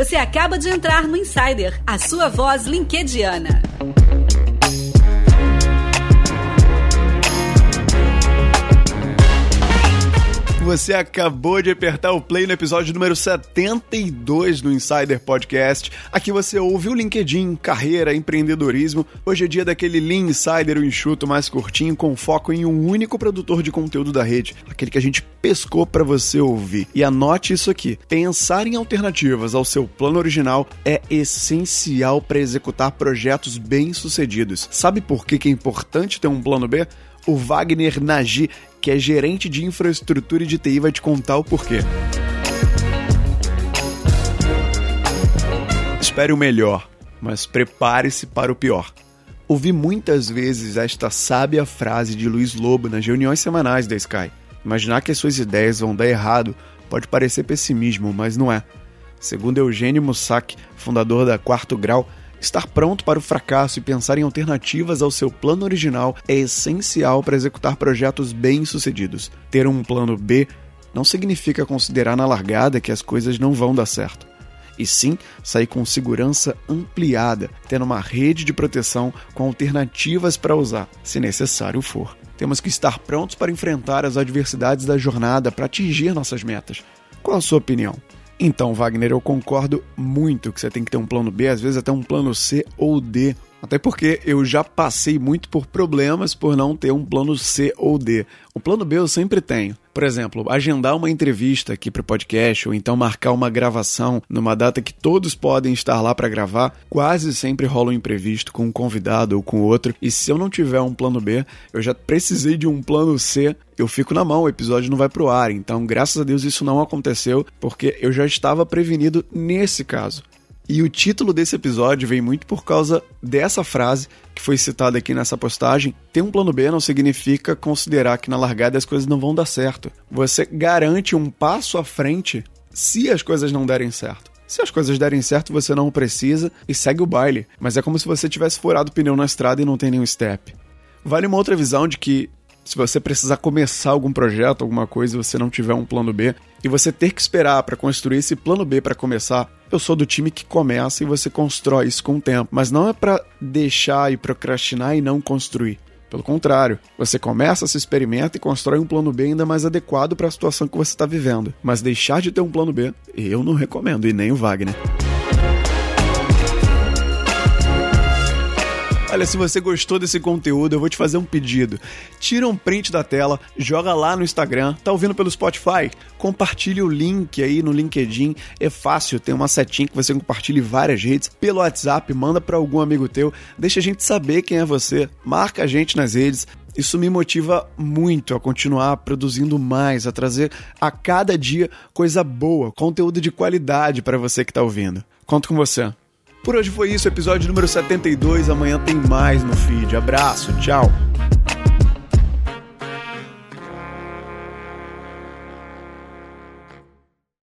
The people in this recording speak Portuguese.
Você acaba de entrar no Insider, a sua voz linkediana. Você acabou de apertar o play no episódio número 72 do Insider Podcast. Aqui você ouve o LinkedIn, carreira, empreendedorismo. Hoje é dia daquele Lean Insider, o enxuto mais curtinho, com foco em um único produtor de conteúdo da rede, aquele que a gente pescou para você ouvir. E anote isso aqui: pensar em alternativas ao seu plano original é essencial para executar projetos bem-sucedidos. Sabe por que é importante ter um plano B? O Wagner Nagy que é gerente de infraestrutura e de TI, vai te contar o porquê. Espere o melhor, mas prepare-se para o pior. Ouvi muitas vezes esta sábia frase de Luiz Lobo nas reuniões semanais da Sky. Imaginar que as suas ideias vão dar errado pode parecer pessimismo, mas não é. Segundo Eugênio Mussac, fundador da Quarto Grau, Estar pronto para o fracasso e pensar em alternativas ao seu plano original é essencial para executar projetos bem-sucedidos. Ter um plano B não significa considerar na largada que as coisas não vão dar certo. E sim sair com segurança ampliada, tendo uma rede de proteção com alternativas para usar, se necessário for. Temos que estar prontos para enfrentar as adversidades da jornada para atingir nossas metas. Qual a sua opinião? Então, Wagner, eu concordo muito que você tem que ter um plano B, às vezes até um plano C ou D. Até porque eu já passei muito por problemas por não ter um plano C ou D. O plano B eu sempre tenho. Por exemplo, agendar uma entrevista aqui para o podcast ou então marcar uma gravação numa data que todos podem estar lá para gravar, quase sempre rola um imprevisto com um convidado ou com outro. E se eu não tiver um plano B, eu já precisei de um plano C, eu fico na mão, o episódio não vai pro ar. Então, graças a Deus isso não aconteceu, porque eu já estava prevenido nesse caso. E o título desse episódio vem muito por causa dessa frase que foi citada aqui nessa postagem. Ter um plano B não significa considerar que na largada as coisas não vão dar certo. Você garante um passo à frente se as coisas não derem certo. Se as coisas derem certo, você não precisa e segue o baile. Mas é como se você tivesse furado o pneu na estrada e não tem nenhum step. Vale uma outra visão de que se você precisar começar algum projeto, alguma coisa, e você não tiver um plano B, e você ter que esperar para construir esse plano B para começar, eu sou do time que começa e você constrói isso com o tempo. Mas não é para deixar e procrastinar e não construir. Pelo contrário, você começa, se experimenta e constrói um plano B ainda mais adequado para a situação que você está vivendo. Mas deixar de ter um plano B, eu não recomendo, e nem o Wagner. Olha, se você gostou desse conteúdo, eu vou te fazer um pedido. Tira um print da tela, joga lá no Instagram, tá ouvindo pelo Spotify? Compartilhe o link aí no LinkedIn. É fácil, tem uma setinha que você compartilha em várias redes. Pelo WhatsApp, manda para algum amigo teu. Deixa a gente saber quem é você. Marca a gente nas redes. Isso me motiva muito a continuar produzindo mais, a trazer a cada dia coisa boa, conteúdo de qualidade para você que está ouvindo. Conto com você. Por hoje foi isso, episódio número 72. Amanhã tem mais no feed. Abraço, tchau.